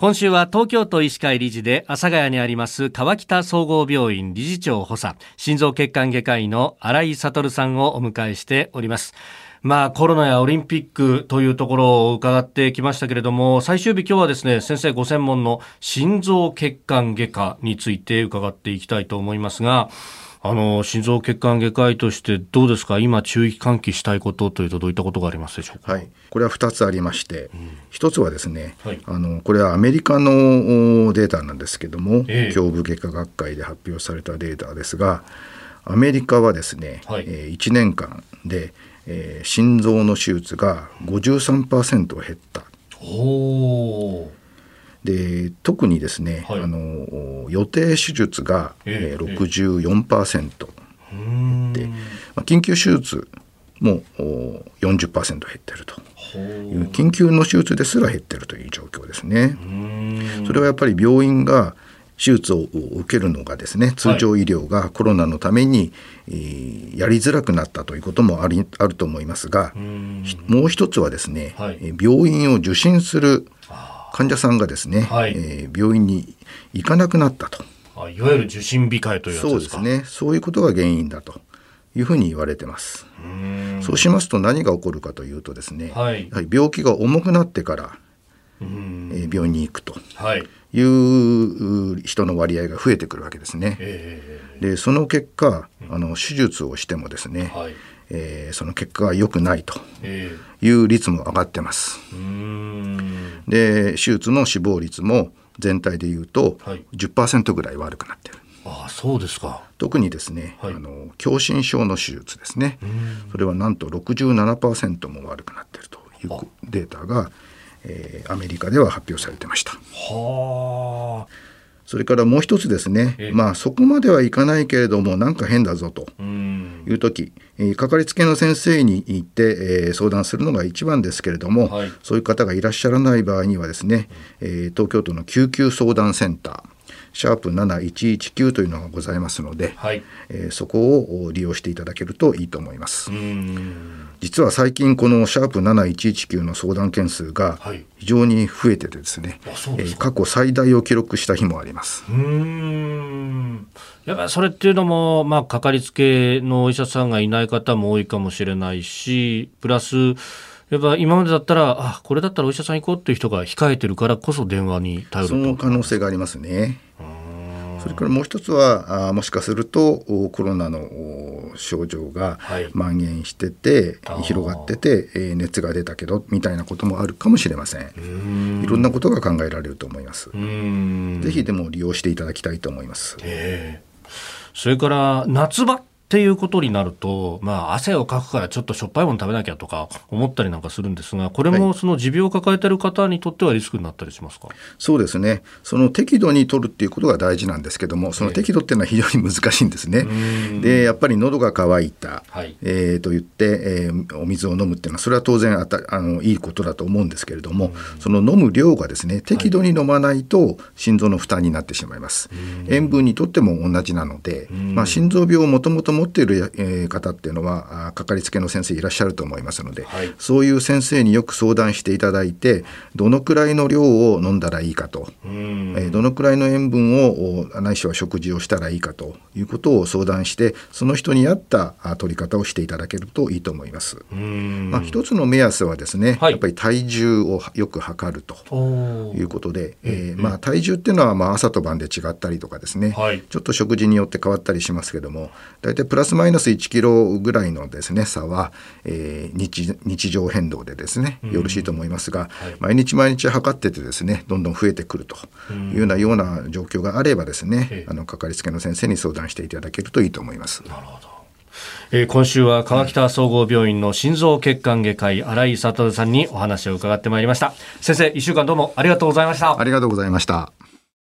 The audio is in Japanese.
今週は東京都医師会理事で阿佐ヶ谷にあります川北総合病院理事長補佐心臓血管外科医の新井悟さんをお迎えしております。まあコロナやオリンピックというところを伺ってきましたけれども最終日今日はですね先生ご専門の心臓血管外科について伺っていきたいと思いますがあの心臓血管外科医としてどうですか？今注意喚起したいことというとどういったことがありますでしょうか、はい、これは2つありまして、うん、1つはですね、はい、あのこれはアメリカのデータなんですけども、えー、胸部外科学会で発表されたデータですがアメリカはですね、はい、えー、1年間で、えー、心臓の手術が53%減った。おで特にですね、はい、あの予定手術が、えー、64%で、まあ、緊急手術も40%減ってると。いう緊急の手術ですら減ってるという状況ですね。それはやっぱり病院が手術を受けるのがですね通常医療がコロナのために、はい、やりづらくなったということもありあると思いますがもう一つはですね、はい、病院を受診する患者さんがですね、はい、えー、病院に行かなくなったと。いわゆる受診控えというやつそうですね。そういうことが原因だというふうに言われてます。そうしますと何が起こるかというとですね、はい、やはり病気が重くなってから、えー、病院に行くとい。う人の割合が増えてくるわけですね。でその結果あの手術をしてもですね、はい。えー、その結果が良くないという率も上がってます。で手術の死亡率も全体でいうと10%ぐらい悪くなってる。ああそうですか。特にですね、はい、あの狭心症の手術ですね。それはなんと67%も悪くなっているというデータが、えー、アメリカでは発表されてました。はあそれからもう一つですね、まあそこまではいかないけれどもなんか変だぞと。いう時、えかかりつけの先生に行って、えー、相談するのが一番ですけれども、はい、そういう方がいらっしゃらない場合にはですね、えー、東京都の救急相談センターシャープ7119というのがございますので、はい、えー、そこを利用していただけるといいと思います。実は最近このシャープ7119の相談件数が非常に増えててですね、はい、えー、過去最大を記録した日もあります。うん。やっぱりそれっていうのも、まあ、かかりつけのお医者さんがいない方も多いかもしれないしプラスやっぱ今までだったらあこれだったらお医者さん行こうっていう人が控えてるからこそ電話に頼るその可能性がありますね。それからもう一つはあもしかするとコロナの症状が蔓延してて、はい、広がってて、えー、熱が出たけどみたいなこともあるかもしれません。いろんなことが考えられると思います。ぜひでも利用していただきたいと思います、それから夏場っていうことになると、まあ、汗をかくからちょっとしょっぱいもの食べなきゃとか思ったりなんかするんですが、これもその持病を抱えている方にとってはリスクになったりしますか、そうですね、その適度に取るっていうことが大事なんですけども、その適度っていうのは非常に難しいんですね。で、やっぱり喉が渇いた、はい、えー、と言って、えー、お水を飲むっていうのは、それは当然あたあのいいことだと思うんですけれども、その飲む量がですね、適度に飲まないと心臓の負担になってしまいます。塩分にとっても同じなので、まあ、心臓病をもともと持っている、え方っていうのはかかりつけの先生いらっしゃると思いますので、はい、そういう先生によく相談していただいてどのくらいの量を飲んだらいいかと、えー、どのくらいの塩分をないしは食事をしたらいいかということを相談してその人に合った取り方をしていただけるといいと思います。まあ、一つの目安はですね、はい、やっぱり体重をよく測るということで、えー、まあ、体重っていうのはまあ朝と晩で違ったりとかですね、はい、ちょっと食事によって変わったりしますけども大体プラスマイナス1キロぐらいのですね差は、えー、日日常変動でですねよろしいと思いますが、はい、毎日毎日測っててですねどんどん増えてくるというようなような状況があればですね、あのかかりつけの先生に相談していただけるといいと思います。なるほど。えー、今週は川北総合病院の心臓血管外科医新井悟さんにお話を伺ってまいりました。先生一週間どうもありがとうございました。ありがとうございました